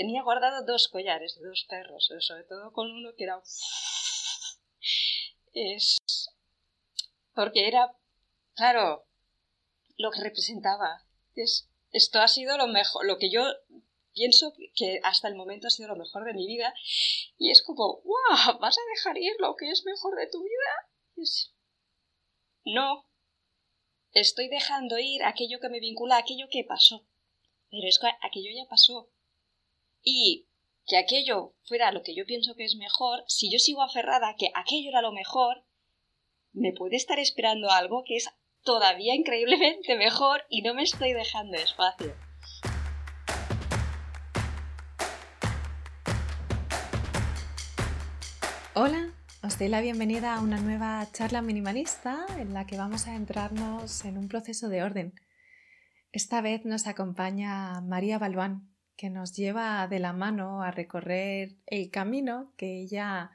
tenía guardado dos collares de dos perros, sobre todo con uno que era... Es... Porque era, claro, lo que representaba. Es, esto ha sido lo mejor, lo que yo pienso que hasta el momento ha sido lo mejor de mi vida. Y es como, ¡wow! ¿Vas a dejar ir lo que es mejor de tu vida? No. Estoy dejando ir aquello que me vincula aquello que pasó. Pero es que aquello ya pasó. Y que aquello fuera lo que yo pienso que es mejor, si yo sigo aferrada a que aquello era lo mejor, me puede estar esperando algo que es todavía increíblemente mejor y no me estoy dejando espacio. Hola, os doy la bienvenida a una nueva charla minimalista en la que vamos a entrarnos en un proceso de orden. Esta vez nos acompaña María Balbán, que nos lleva de la mano a recorrer el camino que ella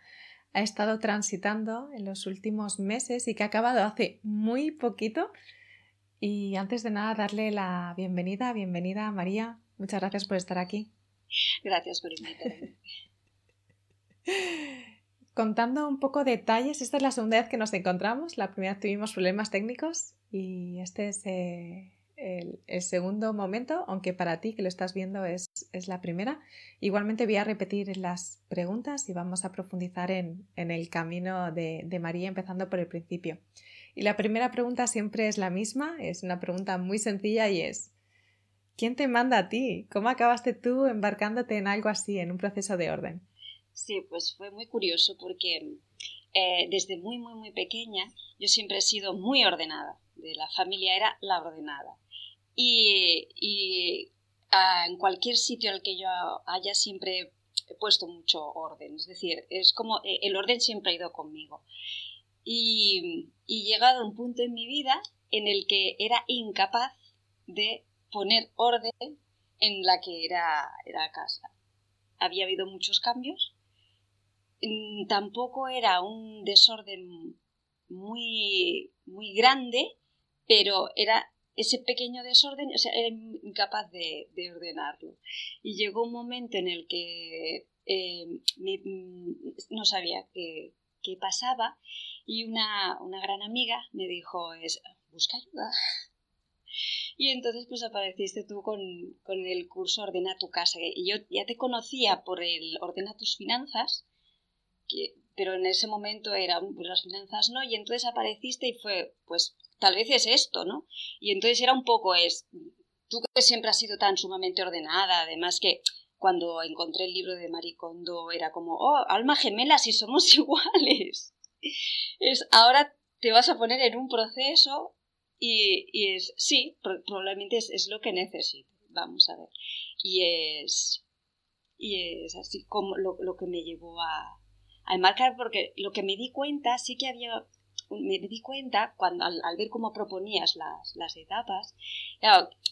ha estado transitando en los últimos meses y que ha acabado hace muy poquito. Y antes de nada, darle la bienvenida, bienvenida María. Muchas gracias por estar aquí. Gracias por invitarme. Contando un poco detalles, esta es la segunda vez que nos encontramos. La primera vez tuvimos problemas técnicos y este es eh, el, segundo momento, aunque para ti que lo estás viendo es, la primera. Igualmente voy a repetir las preguntas y vamos a profundizar en, el camino de, María, empezando por el principio. Y la primera pregunta siempre es la misma, es una pregunta muy sencilla y es, ¿quién te manda a ti? ¿Cómo acabaste tú embarcándote en algo así, en un proceso de orden? Sí, pues fue muy curioso porque eh, desde muy, muy, muy pequeña yo siempre he sido muy ordenada. De la familia era la ordenada. Y, en cualquier sitio al que yo haya siempre he puesto mucho orden. Es decir, es como eh, el orden siempre ha ido conmigo. Y, y llegado a un punto en mi vida en el que era incapaz de poner orden en la que era, era casa. Había habido muchos cambios Mm, tampoco era un desorden muy, muy grande, pero era ese pequeño desorden, o sea, era incapaz de, ordenarlo. Y llegó un momento en el que eh, no sabía qué, qué pasaba y una, una, gran amiga me dijo, es, busca ayuda. Y entonces pues apareciste tú con, con el curso Ordena tu casa. Y yo ya te conocía por el Ordena tus finanzas, pero en ese momento eran pues, las finanzas no, y entonces apareciste y fue, pues tal vez es esto, ¿no? Y entonces era un poco es, tú que siempre has sido tan sumamente ordenada, además que cuando encontré el libro de Maricondo era como, oh, alma gemela, si somos iguales. Es, ahora te vas a poner en un proceso y, y es, sí, probablemente es, es, lo que necesito, vamos a ver. Y es, y es así como lo, lo que me llevó a, al marcar, porque lo que me di cuenta, sí que había, me di cuenta cuando al, ver cómo proponías las, las etapas,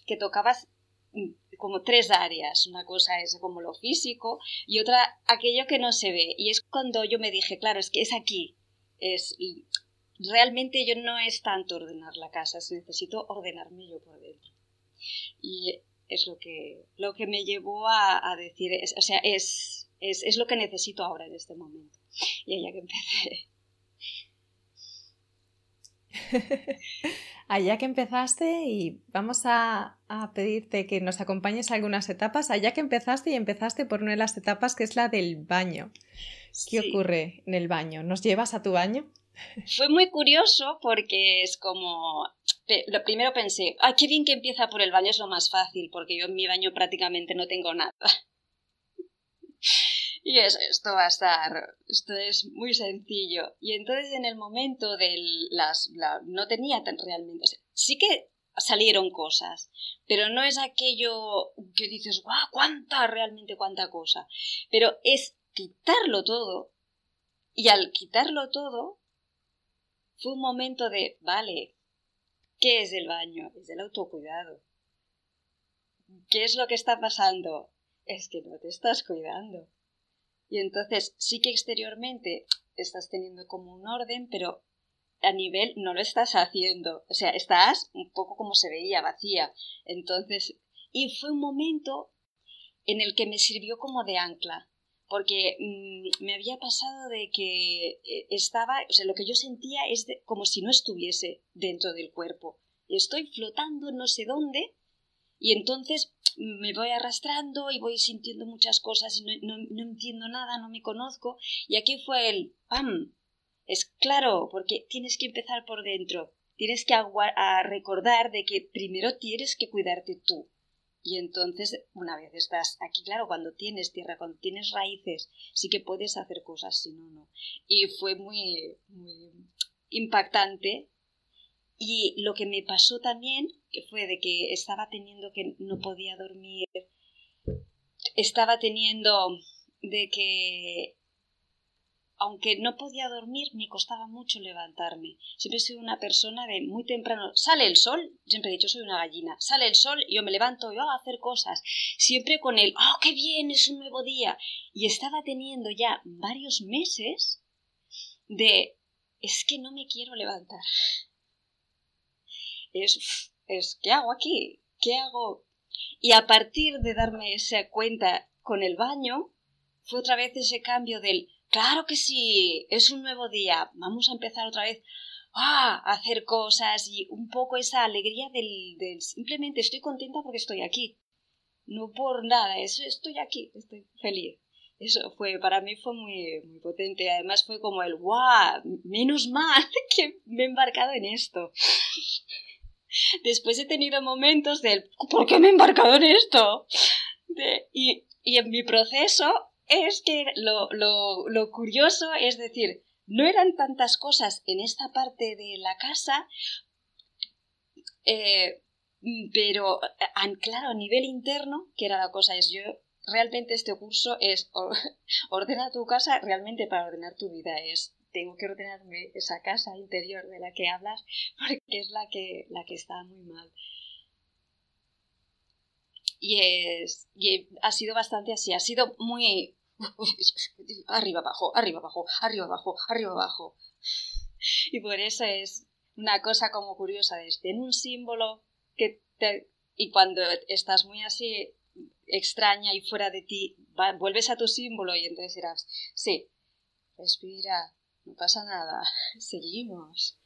que tocabas mm, como tres áreas. Una cosa es como lo físico y otra aquello que no se ve. Y es cuando yo me dije, claro, es que es aquí. Es, realmente yo no es tanto ordenar la casa, es necesito ordenarme yo por dentro. Y es lo que, lo que me llevó a, a decir, o sea, es, es, es lo que necesito ahora en este momento. Y allá que empecé. allá que empezaste y vamos a, pedirte que nos acompañes a algunas etapas. Allá que empezaste y empezaste por una de las etapas que es la del baño. ¿Qué ocurre en el baño? ¿Nos llevas a tu baño? Fue muy curioso porque es como... Lo primero pensé, ay, qué bien que empieza por el baño, es lo más fácil, porque yo en mi baño prácticamente no tengo nada. Y esto va a estar, esto es muy sencillo. Y entonces en el momento de las, no tenía tan realmente, sí que salieron cosas, pero no es aquello que dices, guau, cuánta, realmente cuánta cosa. Pero es quitarlo todo. Y al quitarlo todo, fue un momento de, vale, ¿qué es el baño? Es el autocuidado. ¿Qué es lo que está pasando? Es que no te estás cuidando. Y entonces sí que exteriormente estás teniendo como un orden, pero a nivel no lo estás haciendo. O sea, estás un poco como se veía, vacía. Entonces, y fue un momento en el que me sirvió como de ancla, porque mm, me había pasado de que eh, estaba, o sea, lo que yo sentía es como si no estuviese dentro del cuerpo. Estoy flotando no sé dónde y entonces me voy arrastrando y voy sintiendo muchas cosas y no, no, entiendo nada, no me conozco. Y aquí fue el ¡pam! Es claro, porque tienes que empezar por dentro. Tienes que a recordar de que primero tienes que cuidarte tú. Y entonces, una vez estás aquí, claro, cuando tienes tierra, cuando tienes raíces, sí que puedes hacer cosas, si no, no. Y fue muy, muy impactante. Y lo que me pasó también, que fue de que estaba teniendo que no podía dormir, estaba teniendo de que aunque no podía dormir, me costaba mucho levantarme. Siempre he sido una persona de muy temprano. Sale el sol, siempre he dicho, soy una gallina. Sale el sol y yo me levanto y a hacer cosas. Siempre con el, ¡oh, qué bien! Es un nuevo día. Y estaba teniendo ya varios meses de, es que no me quiero levantar. Es, ¿qué hago aquí? ¿Qué hago? Y a partir de darme esa cuenta con el baño, fue otra vez ese cambio del, Claro que sí, es un nuevo día, vamos a empezar otra vez ah, a hacer cosas y un poco esa alegría del, del simplemente estoy contenta porque estoy aquí. No por nada, estoy aquí, estoy feliz. Eso fue, para mí fue muy, muy potente. Además fue como el, ¡guau! Menos mal que me he embarcado en esto. Después he tenido momentos del, ¿por qué me he embarcado en esto? y, y en mi proceso es que lo, lo, lo curioso es decir, no eran tantas cosas en esta parte de la casa, eh, pero claro, a nivel interno, que era la cosa, es yo realmente este curso es ordena tu casa realmente para ordenar tu vida es tengo que ordenarme esa casa interior de la que hablas porque es la que la que está muy mal y es y ha sido bastante así ha sido muy arriba abajo, arriba abajo, arriba abajo, arriba abajo. Y por eso es una cosa como curiosa este, en un símbolo que te, y cuando estás muy así extraña y fuera de ti, vuelves a tu símbolo y entonces dirás, sí, respira, no pasa nada, seguimos.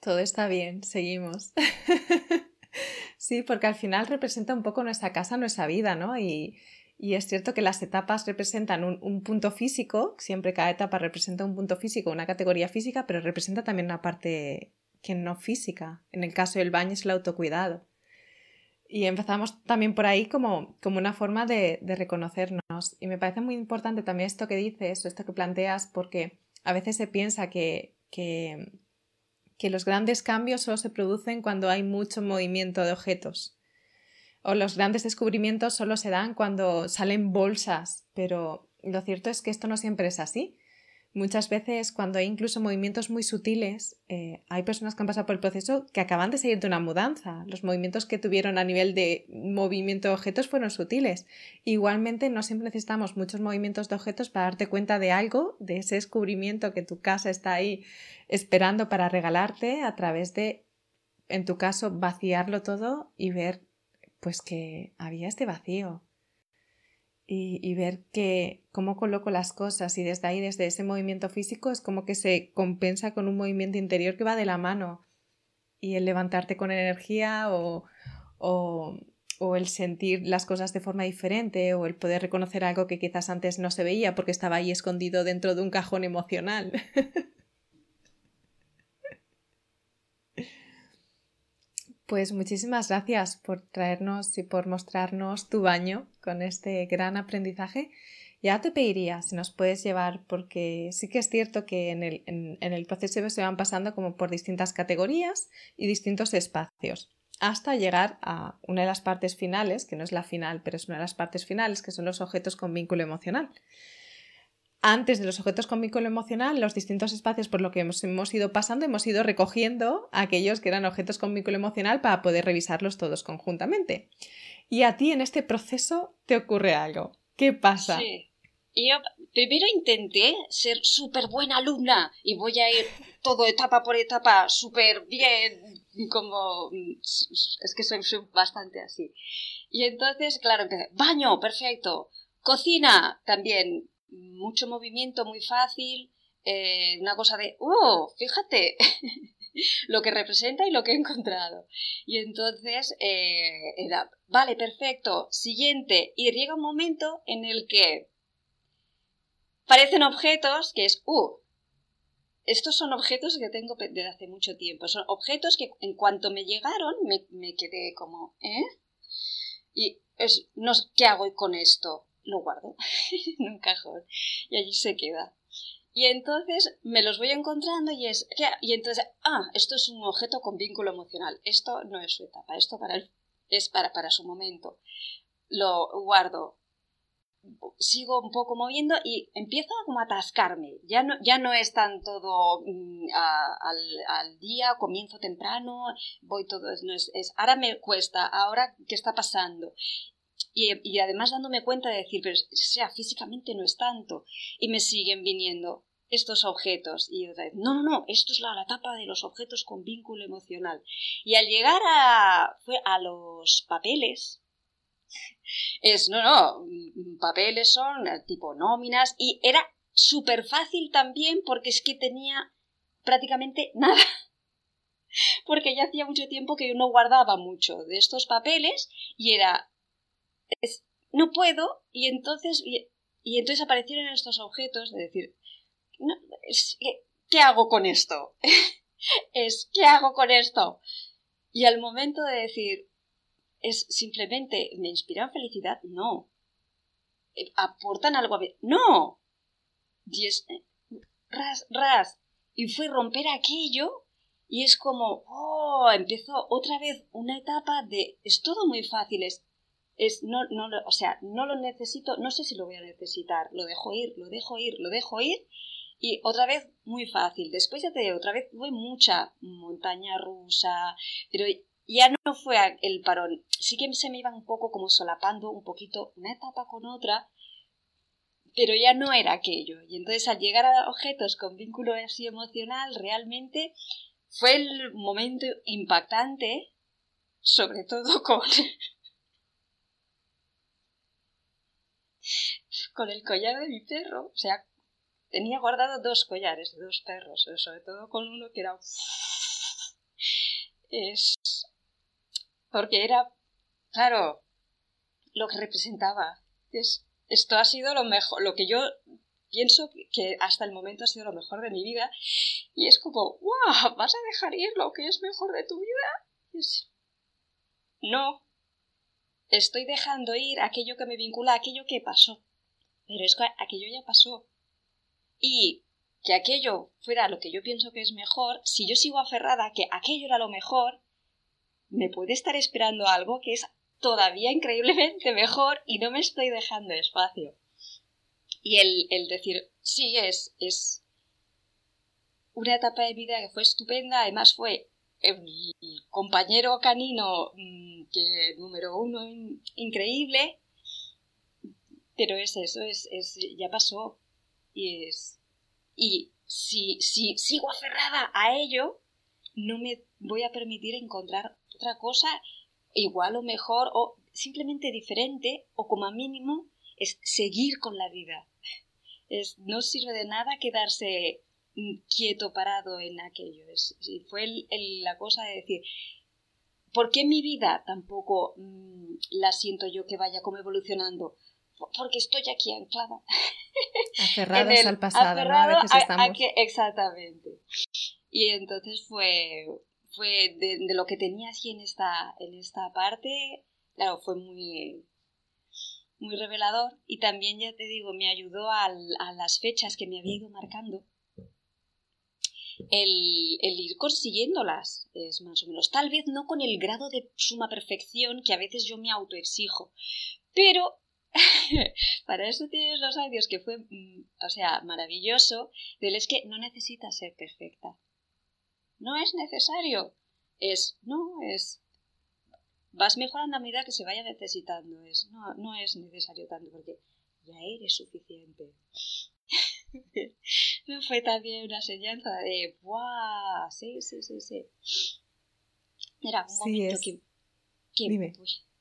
Todo está bien, seguimos. sí, porque al final representa un poco nuestra casa, nuestra vida, ¿no? Y, y es cierto que las etapas representan un, punto físico, siempre cada etapa representa un punto físico, una categoría física, pero representa también una parte que no física. En el caso del baño es el autocuidado. Y empezamos también por ahí como, como una forma de, reconocernos. Y me parece muy importante también esto que dices, esto que planteas, porque a veces se piensa que, que, los grandes cambios solo se producen cuando hay mucho movimiento de objetos o los grandes descubrimientos solo se dan cuando salen bolsas, pero lo cierto es que esto no siempre es así. Muchas veces cuando hay incluso movimientos muy sutiles, eh, hay personas que han pasado por el proceso que acaban de salir de una mudanza. Los movimientos que tuvieron a nivel de movimiento de objetos fueron sutiles. Igualmente no siempre necesitamos muchos movimientos de objetos para darte cuenta de algo, de ese descubrimiento que tu casa está ahí esperando para regalarte a través de, en tu caso, vaciarlo todo y ver pues que había este vacío. Y, ver que cómo coloco las cosas y desde ahí, desde ese movimiento físico, es como que se compensa con un movimiento interior que va de la mano. Y el levantarte con energía o, o, o el sentir las cosas de forma diferente o el poder reconocer algo que quizás antes no se veía porque estaba ahí escondido dentro de un cajón emocional. Pues muchísimas gracias por traernos y por mostrarnos tu baño con este gran aprendizaje. Ya te pediría si nos puedes llevar, porque sí que es cierto que en el, proceso se van pasando como por distintas categorías y distintos espacios, hasta llegar a una de las partes finales, que no es la final, pero es una de las partes finales, que son los objetos con vínculo emocional antes de los objetos con vínculo emocional, los distintos espacios por los que hemos, hemos, ido pasando, hemos ido recogiendo aquellos que eran objetos con vínculo emocional para poder revisarlos todos conjuntamente. Y a ti en este proceso te ocurre algo. ¿Qué pasa? Sí. Yo primero intenté ser súper buena alumna y voy a ir todo etapa por etapa súper bien, como, es que soy, bastante así. Y entonces, claro, empecé, baño, perfecto, cocina, también, mucho movimiento, muy fácil, eh, una cosa de, oh, fíjate, lo que representa y lo que he encontrado. Y entonces eh, era, vale, perfecto, siguiente. Y llega un momento en el que parecen objetos que es, uh, estos son objetos que tengo desde hace mucho tiempo. Son objetos que en cuanto me llegaron me, quedé como, ¿eh? Y es, no, ¿qué hago con esto? Lo guardo en un cajón y allí se queda. Y entonces me los voy encontrando y es, y entonces, ah, esto es un objeto con vínculo emocional. Esto no es su etapa, esto para es para, para su momento. Lo guardo, sigo un poco moviendo y empiezo como a atascarme. Ya no, ya no es tan todo mm, al, día, comienzo temprano, voy todo, no es, ahora me cuesta, ahora qué está pasando. Y, además dándome cuenta de decir, pero sea, físicamente no es tanto. Y me siguen viniendo estos objetos. Y otra vez, no, no, no, esto es la, la etapa de los objetos con vínculo emocional. Y al llegar a, fue a los papeles, es, no, no, papeles son tipo nóminas y era súper fácil también porque es que tenía prácticamente nada. Porque ya hacía mucho tiempo que yo no guardaba mucho de estos papeles y era, no puedo y entonces, y, entonces aparecieron estos objetos de decir, ¿qué hago con esto? es, ¿qué hago con esto? Y al momento de decir, es simplemente, ¿me inspiran felicidad? No. Eh, ¿Aportan algo a ver? ¡No! Y es, eh, ras, ras. Y fue romper aquello y es como, oh, empezó otra vez una etapa de, es todo muy fácil, es, es no, no, o sea, no lo necesito, no sé si lo voy a necesitar, lo dejo ir, lo dejo ir, lo dejo ir, y otra vez muy fácil. Después ya te digo, otra vez fue mucha montaña rusa, pero ya no fue el parón. Sí que se me iban un poco como solapando un poquito una etapa con otra, pero ya no era aquello. Y entonces al llegar a objetos con vínculo así emocional, realmente fue el momento impactante, sobre todo con, con el collar de mi perro. O sea, tenía guardado dos collares de dos perros, sobre todo con uno que era... Es porque era, claro, lo que representaba. Es, esto ha sido lo mejor, lo que yo pienso que hasta el momento ha sido lo mejor de mi vida. Y es como, ¡wow! ¿Vas a dejar ir lo que es mejor de tu vida? no. Estoy dejando ir aquello que me vincula a aquello que pasó. Pero es que aquello ya pasó. Y que aquello fuera lo que yo pienso que es mejor, si yo sigo aferrada que aquello era lo mejor, me puede estar esperando algo que es todavía increíblemente mejor y no me estoy dejando espacio. Y el, decir, sí, es, es una etapa de vida que fue estupenda, además fue mi compañero canino, mm, que número uno, increíble, pero es eso, es, es, ya pasó. Y es. Y si, si sigo aferrada a ello, no me voy a permitir encontrar otra cosa igual o mejor o simplemente diferente o como mínimo es seguir con la vida. Es, no sirve de nada quedarse quieto, parado en aquello. Es, fue la cosa de decir, ¿por qué mi vida tampoco mm, la siento yo que vaya como evolucionando? Porque estoy aquí anclada. Aferrados al pasado, ¿no? A veces estamos... exactamente. Y entonces fue, fue de, lo que tenía así en esta, en esta parte, claro, fue muy, muy revelador y también, ya te digo, me ayudó a las fechas que me había ido marcando. El, el, ir consiguiéndolas, es más o menos. Tal vez no con el grado de suma perfección que a veces yo me autoexijo, pero para eso tienes los audios que fue, mm, o sea, maravilloso, del es que no necesitas ser perfecta. No es necesario. Es, no, es. Vas mejorando a medida que se vaya necesitando. Es, no, no es necesario tanto porque ya eres suficiente. No fue también una enseñanza de, ¡buah! Sí, sí, sí, sí. Era un momento que, Dime.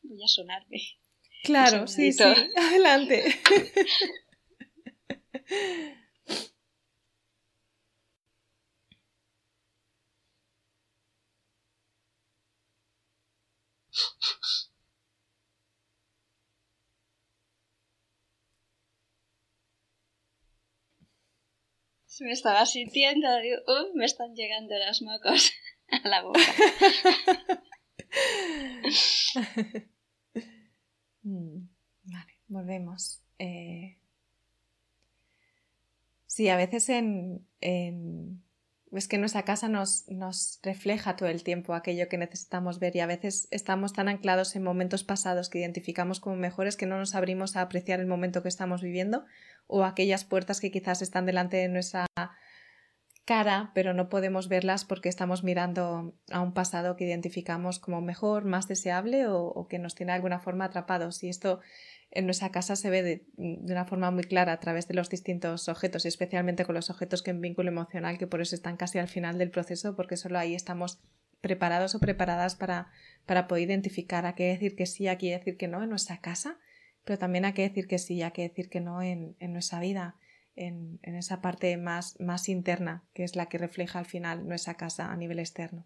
Voy, a sonarme. Claro, sí, sí, adelante. me estaba sintiendo, digo, me están llegando las mocos a la boca. Mm, vale, volvemos. Eh... Sí, a veces en, en, es que nuestra casa nos, nos refleja todo el tiempo aquello que necesitamos ver y a veces estamos tan anclados en momentos pasados que identificamos como mejores que no nos abrimos a apreciar el momento que estamos viviendo o aquellas puertas que quizás están delante de nuestra cara, pero no podemos verlas porque estamos mirando a un pasado que identificamos como mejor, más deseable o, que nos tiene de alguna forma atrapados. Y esto en nuestra casa se ve de, una forma muy clara a través de los distintos objetos, especialmente con los objetos que en vínculo emocional, que por eso están casi al final del proceso, porque solo ahí estamos preparados o preparadas para, para poder identificar a qué decir que sí, a qué decir que no en nuestra casa pero también hay que decir que sí, hay que decir que no en, nuestra vida, en, esa parte más, más interna, que es la que refleja al final nuestra casa a nivel externo.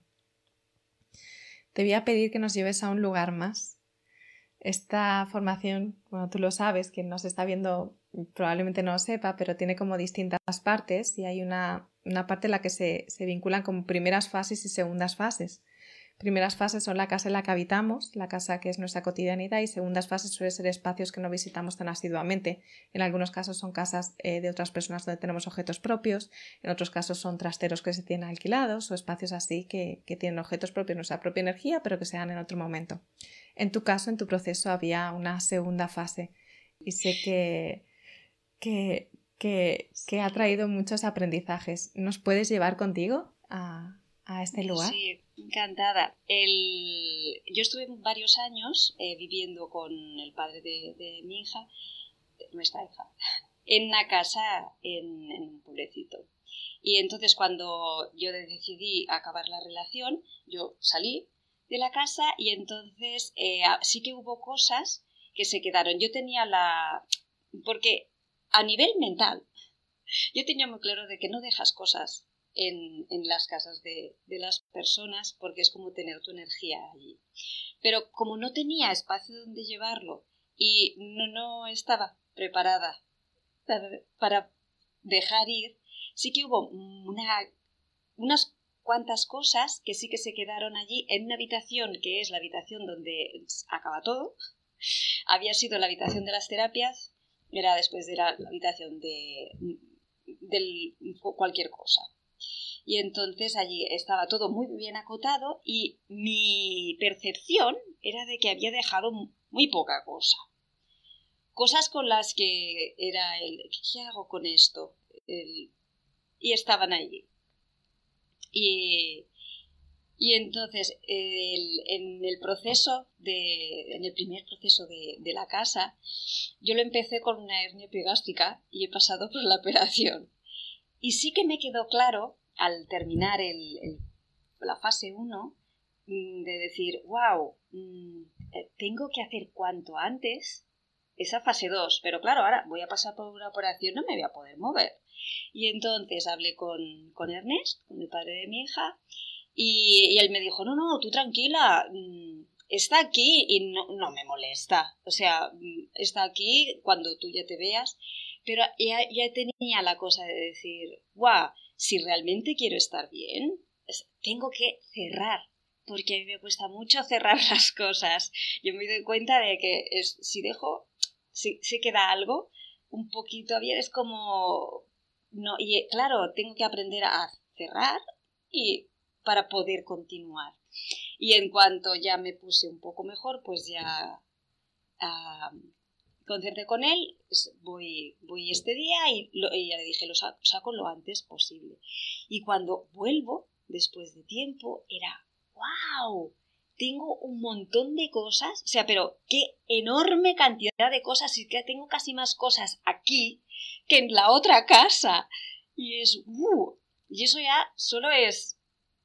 Te voy a pedir que nos lleves a un lugar más. Esta formación, bueno, tú lo sabes, quien nos está viendo probablemente no lo sepa, pero tiene como distintas partes y hay una, parte en la que se, se vinculan como primeras fases y segundas fases. Primeras fases son la casa en la que habitamos, la casa que es nuestra cotidianidad, y segundas fases suelen ser espacios que no visitamos tan asiduamente. En algunos casos son casas eh, de otras personas donde tenemos objetos propios, en otros casos son trasteros que se tienen alquilados o espacios así que, tienen objetos propios, nuestra propia energía, pero que se dan en otro momento. En tu caso, en tu proceso, había una segunda fase y sé que, que, que ha traído muchos aprendizajes. ¿Nos puedes llevar contigo a, a este lugar? Sí, encantada. El... Yo estuve varios años eh, viviendo con el padre de, mi hija, nuestra hija, en una casa en, un pueblecito. Y entonces cuando yo decidí acabar la relación, yo salí de la casa y entonces eh, sí que hubo cosas que se quedaron. Yo tenía la... porque a nivel mental, yo tenía muy claro de que no dejas cosas en, las casas de, las personas porque es como tener tu energía allí. Pero como no tenía espacio donde llevarlo y no, no estaba preparada para, dejar ir, sí que hubo una, unas cuantas cosas que sí que se quedaron allí en una habitación que es la habitación donde acaba todo. Había sido la habitación de las terapias, era después de la, habitación de cualquier cosa. Y entonces allí estaba todo muy bien acotado y mi percepción era de que había dejado muy poca cosa. Cosas con las que era el, ¿qué hago con esto? y estaban allí. Y, y entonces, en el proceso de, en el primer proceso de, de, la casa, yo lo empecé con una hernia epigástica y he pasado por la operación. Y sí que me quedó claro al terminar el, la fase 1, mm, de decir, wow, mm, eh, tengo que hacer cuanto antes esa fase 2, pero claro, ahora voy a pasar por una operación, no me voy a poder mover. Y entonces hablé con, con Ernest, con el padre de mi hija, y, él me dijo, no, no, tú tranquila, mm, está aquí y no, no, me molesta. O sea, está aquí cuando tú ya te veas. Pero ya, ya tenía la cosa de decir, wow, si realmente quiero estar bien, tengo que cerrar, porque a mí me cuesta mucho cerrar las cosas. Yo me doy cuenta de que si dejo, si, queda algo un poquito abierto, es como... No, y eh, claro, tengo que aprender a cerrar y para poder continuar. Y en cuanto ya me puse un poco mejor, pues ya concerté con él, voy, voy este día y, ya le dije, lo saco, lo antes posible. Y cuando vuelvo, después de tiempo, era, wow, tengo un montón de cosas, o sea, pero qué enorme cantidad de cosas, y que tengo casi más cosas aquí que en la otra casa. Y es, uh, y eso ya solo es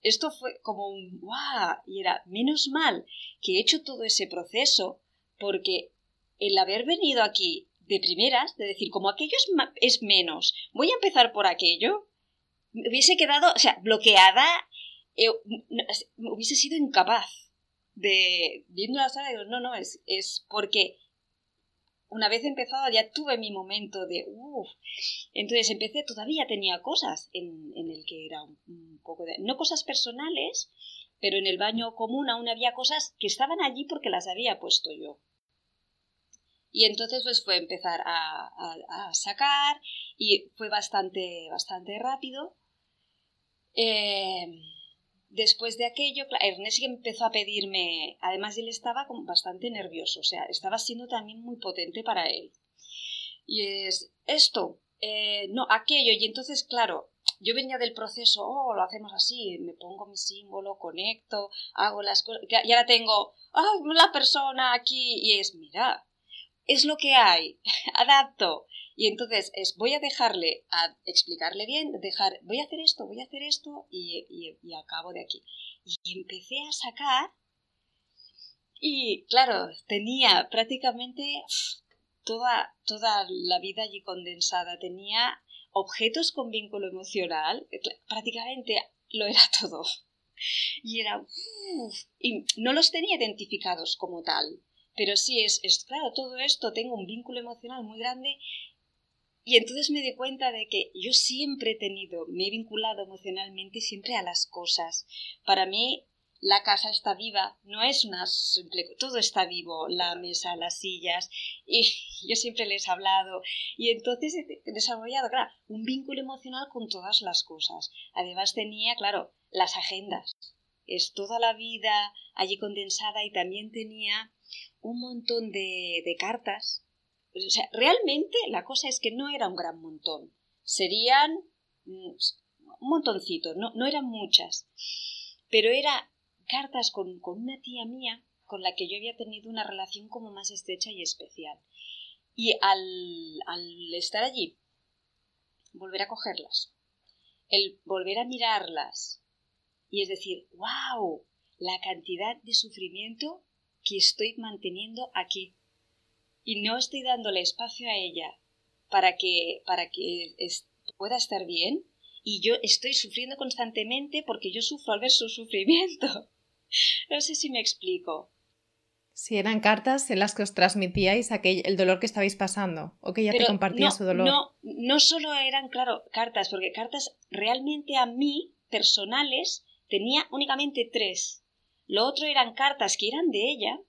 esto fue como un ¡guau! Y era, menos mal que he hecho todo ese proceso porque el haber venido aquí de primeras, de decir, como aquello es, menos, voy a empezar por aquello, me hubiese quedado, o sea, bloqueada, eh, hubiese sido incapaz de, viendo la sala, digo, no, no, es, es porque una vez empezado ya tuve mi momento de uff. Entonces empecé, todavía tenía cosas en, en el que era un, poco de. No cosas personales, pero en el baño común aún había cosas que estaban allí porque las había puesto yo. Y entonces pues fue empezar a, a, sacar y fue bastante, bastante rápido. Eh, después de aquello, Ernest empezó a pedirme, además él estaba bastante nervioso, o sea, estaba siendo también muy potente para él. Y es esto, eh, no, aquello, y entonces, claro, yo venía del proceso, oh, lo hacemos así, me pongo mi símbolo, conecto, hago las cosas, y ahora tengo, ah, la persona aquí, y es, mira, es lo que hay, adapto. Y entonces es, voy a dejarle, a explicarle bien, dejar, voy a hacer esto, voy a hacer esto y, y, acabo de aquí. Y empecé a sacar y claro, tenía prácticamente toda, toda la vida allí condensada. Tenía objetos con vínculo emocional, prácticamente lo era todo. Y era... y no los tenía identificados como tal. Pero sí, es, es claro, todo esto, tengo un vínculo emocional muy grande y entonces me di cuenta de que yo siempre he tenido, me he vinculado emocionalmente siempre a las cosas. Para mí, la casa está viva, no es una simple, todo está vivo, la mesa, las sillas, y yo siempre les he hablado. Y entonces he desarrollado, claro, un vínculo emocional con todas las cosas. Además tenía, claro, las agendas. Es toda la vida allí condensada y también tenía un montón de, de cartas o sea, realmente la cosa es que no era un gran montón. Serían mm, un montoncito, no, no eran muchas. Pero era cartas con, con una tía mía con la que yo había tenido una relación como más estrecha y especial. Y al, al estar allí, volver a cogerlas, el volver a mirarlas, y es decir, wow, la cantidad de sufrimiento que estoy manteniendo aquí y no estoy dándole espacio a ella para que, para que pueda estar bien y yo estoy sufriendo constantemente porque yo sufro al ver su sufrimiento. No sé si me explico. Si eran cartas en las que os transmitíais aquel, el dolor que estabais pasando o que ella te compartía su dolor. No, no solo eran, claro, cartas, porque cartas realmente a mí, personales, tenía únicamente tres. Lo otro eran cartas que eran de ella,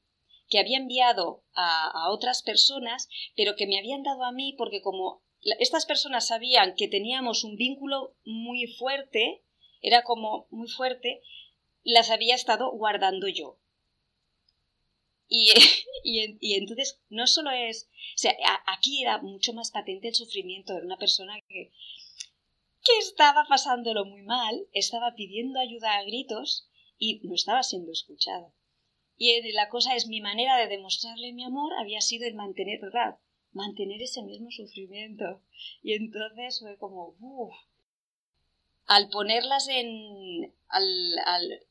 que había enviado a, otras personas, pero que me habían dado a mí porque como estas personas sabían que teníamos un vínculo muy fuerte, era como muy fuerte, las había estado guardando yo. Y, y, entonces no solo es, o sea, aquí era mucho más patente el sufrimiento de una persona que, que estaba pasándolo muy mal, estaba pidiendo ayuda a gritos y no estaba siendo escuchado. Y la cosa es mi manera de demostrarle mi amor había sido el mantener, ¿verdad? Mantener ese mismo sufrimiento. Y entonces fue como, uff. Al ponerlas en. Al, al,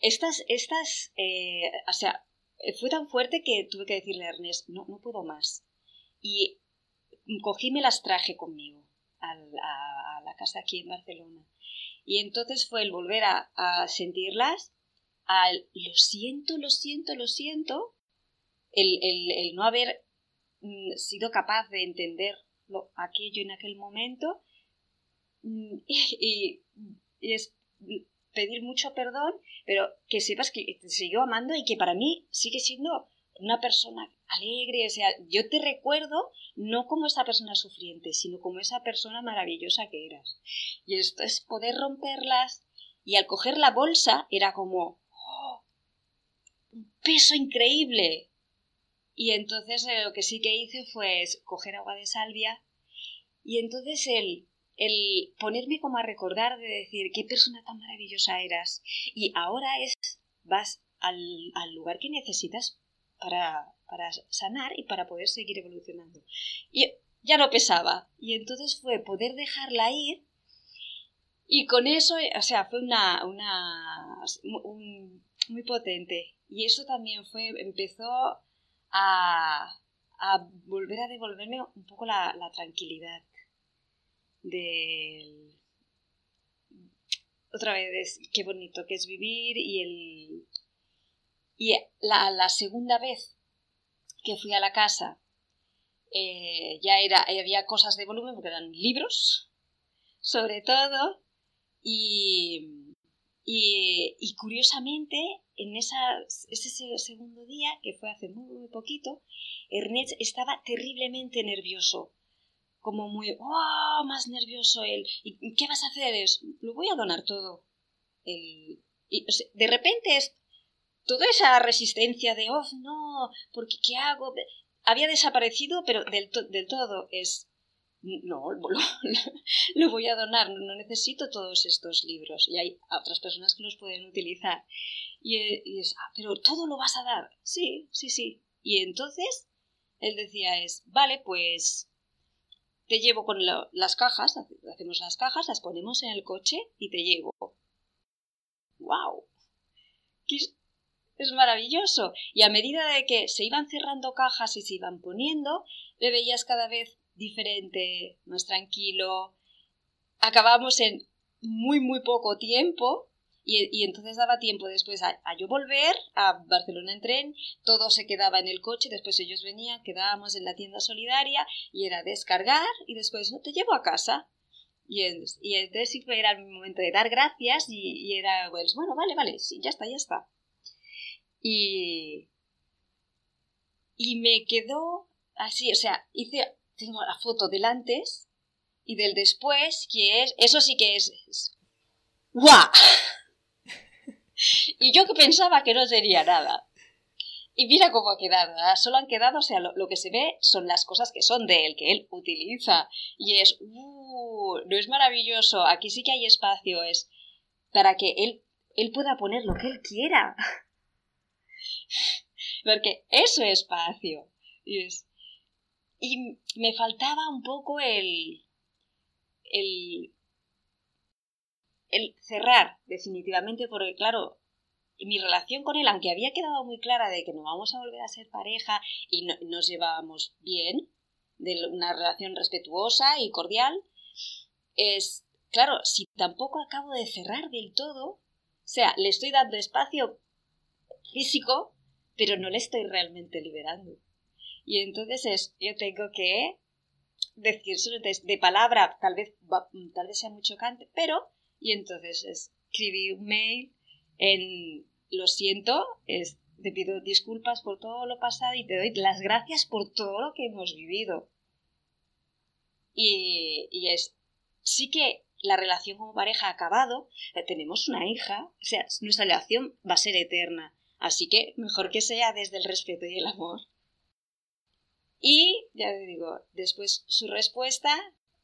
estas, estas, eh, o sea, fue tan fuerte que tuve que decirle a Ernest, no, no puedo más. Y cogí me las traje conmigo a, la casa aquí en Barcelona. Y entonces fue el volver a, sentirlas al lo siento, lo siento, lo siento, el, el, no haber mm, sido capaz de entender aquello en aquel momento mm, y, es pedir mucho perdón, pero que sepas que te siguió amando y que para mí sigue siendo una persona alegre, o sea, yo te recuerdo no como esa persona sufriente, sino como esa persona maravillosa que eras. Y esto es poder romperlas y al coger la bolsa era como, un peso increíble. Y entonces eh, lo que sí que hice fue coger agua de salvia y entonces el, el ponerme como a recordar de decir qué persona tan maravillosa eras y ahora es vas al, al lugar que necesitas para, para sanar y para poder seguir evolucionando. Y ya no pesaba y entonces fue poder dejarla ir Y con eso, o sea, fue una, una muy potente. Y eso también fue, empezó a, a volver a devolverme un poco la, tranquilidad del otra vez qué bonito que es vivir y el y la segunda vez que fui a la casa eh, ya era había cosas de volumen porque eran libros sobre todo y, y, curiosamente en esa, ese segundo día que fue hace muy, muy poquito Ernest estaba terriblemente nervioso como muy, ¡oh! Más nervioso él. ¿Y qué vas a hacer? Es, lo voy a donar todo. El, y, de repente es toda esa resistencia de, oh, no, porque ¿qué hago? Había desaparecido, pero del, del todo es, no, lo, lo, voy a donar, no necesito todos estos libros. Y hay otras personas que los pueden utilizar. Y, y es, ah, pero todo lo vas a dar. Sí, sí, sí. Y entonces él decía es, vale, pues te llevo con las cajas, hacemos las cajas, las ponemos en el coche y te llevo. ¡Wow! Es maravilloso. Y a medida de que se iban cerrando cajas y se iban poniendo, le veías cada vez diferente, más tranquilo. Acabamos en muy, muy poco tiempo y, entonces daba tiempo después a, yo volver a Barcelona en tren, todo se quedaba en el coche, después ellos venían, quedábamos en la tienda solidaria y era descargar y después no te llevo a casa. Y, y entonces era el momento de dar gracias y, era, pues, bueno, vale, vale, sí, ya está, ya está. Y, y me quedó así, o sea, hice, tengo la foto del antes y del después, que es, eso sí que es, es ¡guau! Y yo que pensaba que no sería nada. Y mira cómo ha quedado. Solo han quedado, o sea, lo, que se ve son las cosas que son de él, que él utiliza. Y es, uh, no es maravilloso. Aquí sí que hay espacio, es para que él, él pueda poner lo que él quiera. Porque eso es espacio. Y, es, y me faltaba un poco el, el el cerrar definitivamente, porque claro, mi relación con él, aunque había quedado muy clara de que no vamos a volver a ser pareja y nos llevábamos bien, de una relación respetuosa y cordial, es, claro, si tampoco acabo de cerrar del todo, o sea, le estoy dando espacio físico, pero no le estoy realmente liberando. Y entonces es, yo tengo que decírselo de palabra, tal vez, tal vez sea muy chocante, pero y entonces escribí un mail en lo siento, es, te pido disculpas por todo lo pasado y te doy las gracias por todo lo que hemos vivido. Y, y es, sí que la relación como pareja ha acabado, eh, tenemos una hija, o sea, nuestra relación va a ser eterna, así que mejor que sea desde el respeto y el amor. Y, ya te digo, después su respuesta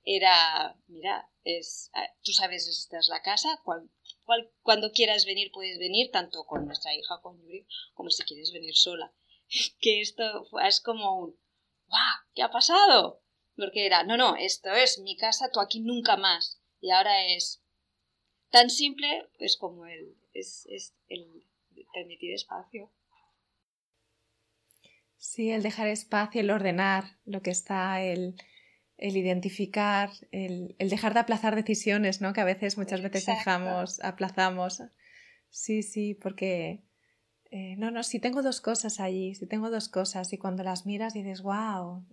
era, mira, es, tú sabes, esta es la casa, cuando quieras venir puedes venir, tanto con nuestra hija, con Yuri, como si quieres venir sola. Que esto es como un, ¡guau! ¿Qué ha pasado? Porque era, no, no, esto es mi casa, tú aquí nunca más. Y ahora es tan simple, es como el, es, es el permitir espacio. Sí, el dejar espacio, el ordenar lo que está, el, el identificar, el, dejar de aplazar decisiones, ¿no? Que a veces, muchas veces dejamos, aplazamos. Sí, sí, porque... Eh, no, no, si tengo dos cosas allí, si tengo dos cosas y cuando las miras dices, wow,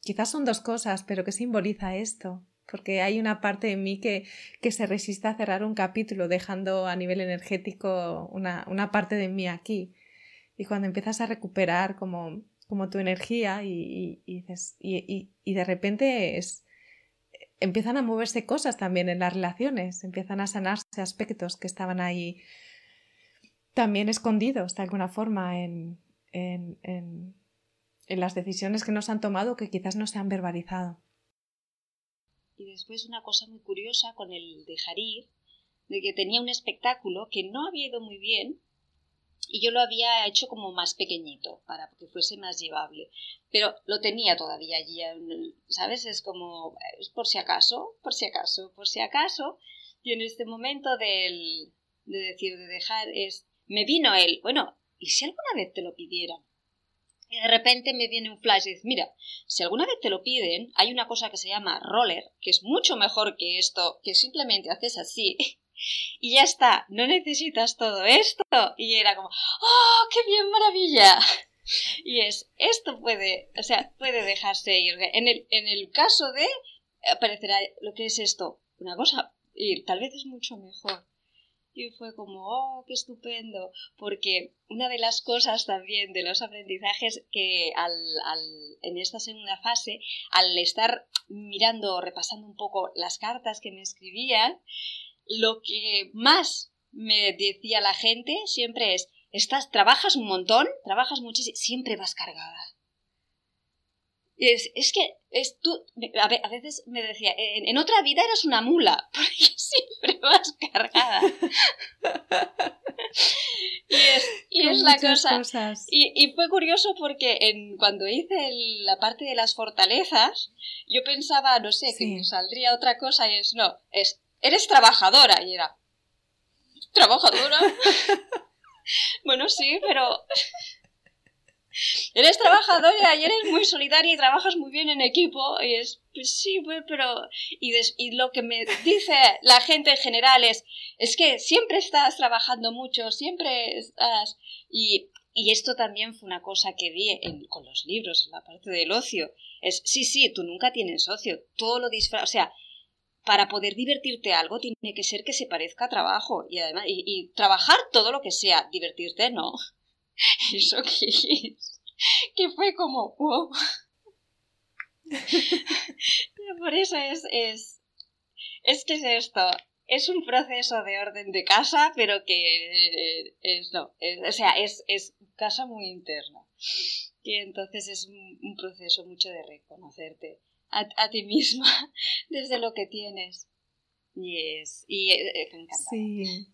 quizás son dos cosas, pero ¿qué simboliza esto? Porque hay una parte de mí que, que se resiste a cerrar un capítulo, dejando a nivel energético una, una parte de mí aquí. Y cuando empiezas a recuperar como como tu energía y, y, y, de repente es, empiezan a moverse cosas también en las relaciones, empiezan a sanarse aspectos que estaban ahí también escondidos de alguna forma en, en, en, en las decisiones que nos han tomado que quizás no se han verbalizado. Y después una cosa muy curiosa con el dejar ir, de que tenía un espectáculo que no había ido muy bien, y yo lo había hecho como más pequeñito para que fuese más llevable. Pero lo tenía todavía allí, ¿sabes? Es como, por si acaso, por si acaso, por si acaso. Y en este momento del, de decir, de dejar, es, me vino él, bueno, ¿y si alguna vez te lo pidieran? Y de repente me viene un flash y dice, mira, si alguna vez te lo piden, hay una cosa que se llama roller, que es mucho mejor que esto, que simplemente haces así y ya está, no necesitas todo esto. Y era como, ¡oh, qué bien, maravilla! Y es, esto puede, o sea, puede dejarse ir. En el, en el caso de, aparecerá lo que es esto, una cosa, y tal vez es mucho mejor. Y fue como, oh, qué estupendo, porque una de las cosas también de los aprendizajes que al, al, en esta segunda fase, al estar mirando, repasando un poco las cartas que me escribían, lo que más me decía la gente siempre es, estás, trabajas un montón, trabajas muchísimo, siempre vas cargada. Es, es que es tú, a, veces me decía, en, otra vida eras una mula, porque siempre vas cargada. y es, y es la cosa. Y, y, fue curioso porque en, cuando hice la parte de las fortalezas, yo pensaba, no sé, que me saldría otra cosa y es, no, es eres trabajadora. Y era, ¿trabajadora? bueno, sí, pero... eres trabajadora y eres muy solidaria y trabajas muy bien en equipo. Y es, pues sí, pues, pero... Y, lo que me dice la gente en general es, es que siempre estás trabajando mucho, siempre estás... Y, y esto también fue una cosa que vi en, con los libros, en la parte del ocio. Es, sí, sí, tú nunca tienes ocio, todo lo disfrutas, o sea, para poder divertirte algo tiene que ser que se parezca a trabajo y además y, trabajar todo lo que sea divertirte no eso que es que fue como wow por eso es es es que es esto es un proceso de orden de casa pero que es no o sea es, es casa muy interna y entonces es un proceso mucho de reconocerte a, ti misma desde lo que tienes. Y es. Y eh, eh, Sí.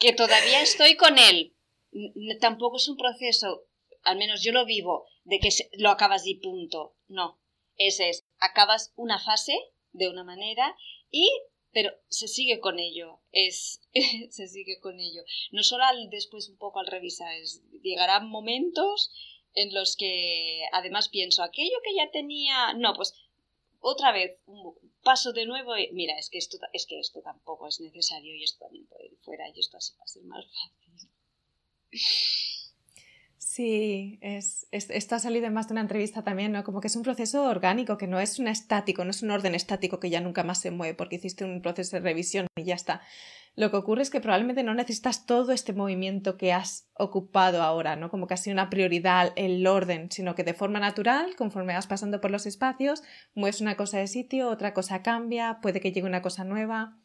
Que todavía estoy con él. Tampoco es un proceso, al menos yo lo vivo, de que lo acabas y punto. No. Ese es, acabas una fase de una manera y pero se sigue con ello, es, se sigue con ello. No solo después un poco al revisar, llegarán momentos en los que además pienso aquello que ya tenía, no, pues otra vez paso de nuevo y mira, es que esto es que esto tampoco es necesario y esto también puede ir fuera y esto así va a ser más fácil. Sí, es, esto ha salido en más de una entrevista también, ¿no? Como que es un proceso orgánico, que no es un estático, no es un orden estático que ya nunca más se mueve porque hiciste un proceso de revisión y ya está. Lo que ocurre es que probablemente no necesitas todo este movimiento que has ocupado ahora, ¿no? Como sido una prioridad el orden, sino que de forma natural, conforme vas pasando por los espacios, mueves una cosa de sitio, otra cosa cambia, puede que llegue una cosa nueva,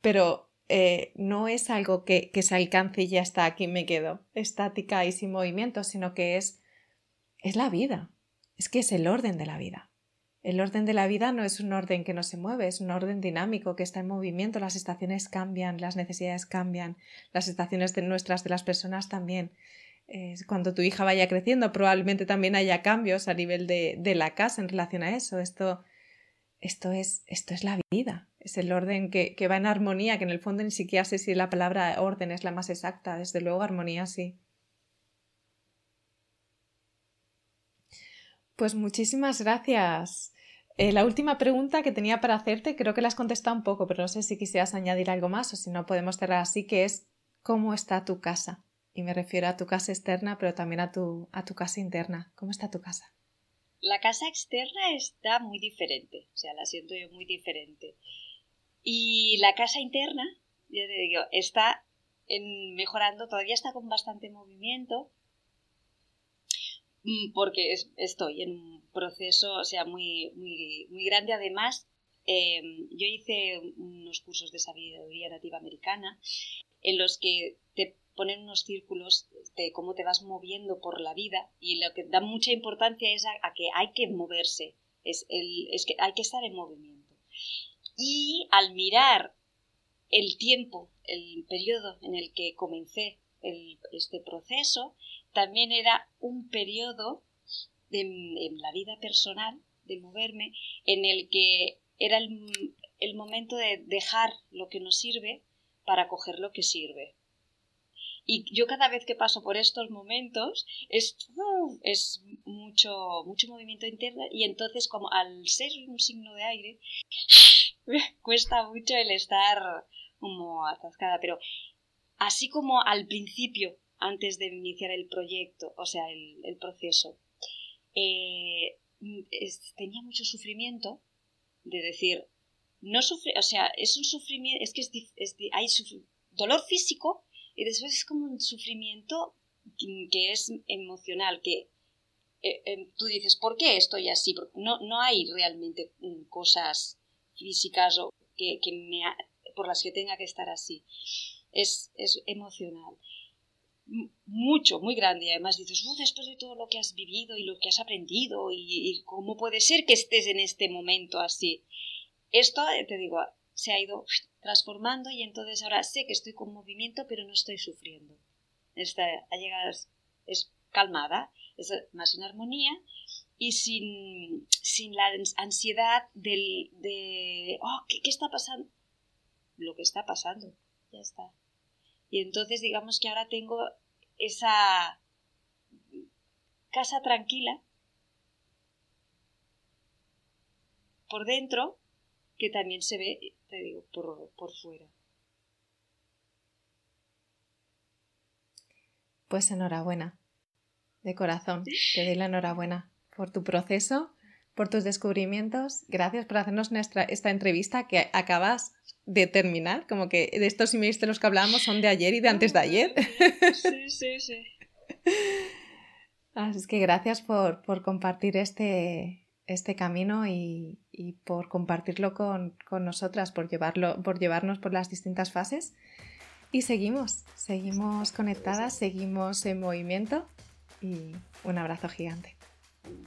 pero eh, no es algo que, que, se alcance y ya está, aquí me quedo, estática y sin movimiento, sino que es, es la vida, es que es el orden de la vida. El orden de la vida no es un orden que no se mueve, es un orden dinámico que está en movimiento. Las estaciones cambian, las necesidades cambian, las estaciones de nuestras de las personas también. cuando tu hija vaya creciendo, probablemente también haya cambios a nivel de, de la casa en relación a eso. Esto, esto, es, esto es la vida, es el orden que, que va en armonía, que en el fondo ni siquiera sé si la palabra orden es la más exacta. Desde luego, armonía sí. Pues muchísimas gracias. Eh, la última pregunta que tenía para hacerte, creo que la has contestado un poco, pero no sé si quisieras añadir algo más o si no podemos cerrar así, que es ¿cómo está tu casa? Y me refiero a tu casa externa, pero también a tu, a tu casa interna. ¿Cómo está tu casa? La casa externa está muy diferente, o sea, la siento yo muy diferente. Y la casa interna, ya te digo, está en mejorando, todavía está con bastante movimiento, mm, porque estoy en un proceso, o sea, muy, muy, muy grande. Además, em, yo hice unos cursos de sabiduría nativa americana en los que te ponen unos círculos de cómo te vas moviendo por la vida y lo que da mucha importancia es a, que hay que moverse, es, el, es que hay que estar en movimiento. Y al mirar el tiempo, el periodo en el que comencé este proceso, también era un periodo en la vida personal, de moverme, en el que era el, momento de dejar lo que no sirve para coger lo que sirve. Y yo cada vez que paso por estos momentos es, es mucho, mucho movimiento interno y entonces como al ser un signo de aire cuesta mucho el estar como atascada, pero así como al principio, antes de iniciar el proyecto, o sea, el, proceso, eh, tenía mucho sufrimiento de decir, no sufre, o sea, es un sufrimiento, es que es, hay dolor físico y después es como un sufrimiento que es emocional, que eh, em, tú dices, ¿por qué estoy así? No, no hay realmente mm, cosas físicas o que, por las que tenga que estar así. Es, es emocional mucho, muy grande. Y además dices, oh, después de todo lo que has vivido y lo que has aprendido, y, cómo puede ser que estés en este momento así. Esto, eh, te digo, se ha ido transformando y entonces ahora sé que estoy con movimiento, pero no estoy sufriendo. Esta, ha llegado, es calmada, es más en armonía y sin, sin la ansiedad del, de, oh, ¿qué, ¿qué está pasando? Lo que está pasando, ya está. Y entonces digamos que ahora tengo esa casa tranquila por dentro que también se ve, te digo, por, por fuera. Pues enhorabuena, de corazón, te doy la enhorabuena por tu proceso, por tus descubrimientos. Gracias por hacernos nuestra, esta entrevista que acabas de terminar, como que de estos emails de los que hablábamos son de ayer y de antes de ayer. Sí, sí, sí. Así es que gracias por, compartir este, este camino y, por compartirlo con, nosotras, por, llevarlo, por llevarnos por las distintas fases. Y seguimos, seguimos conectadas, seguimos en movimiento y un abrazo gigante. Un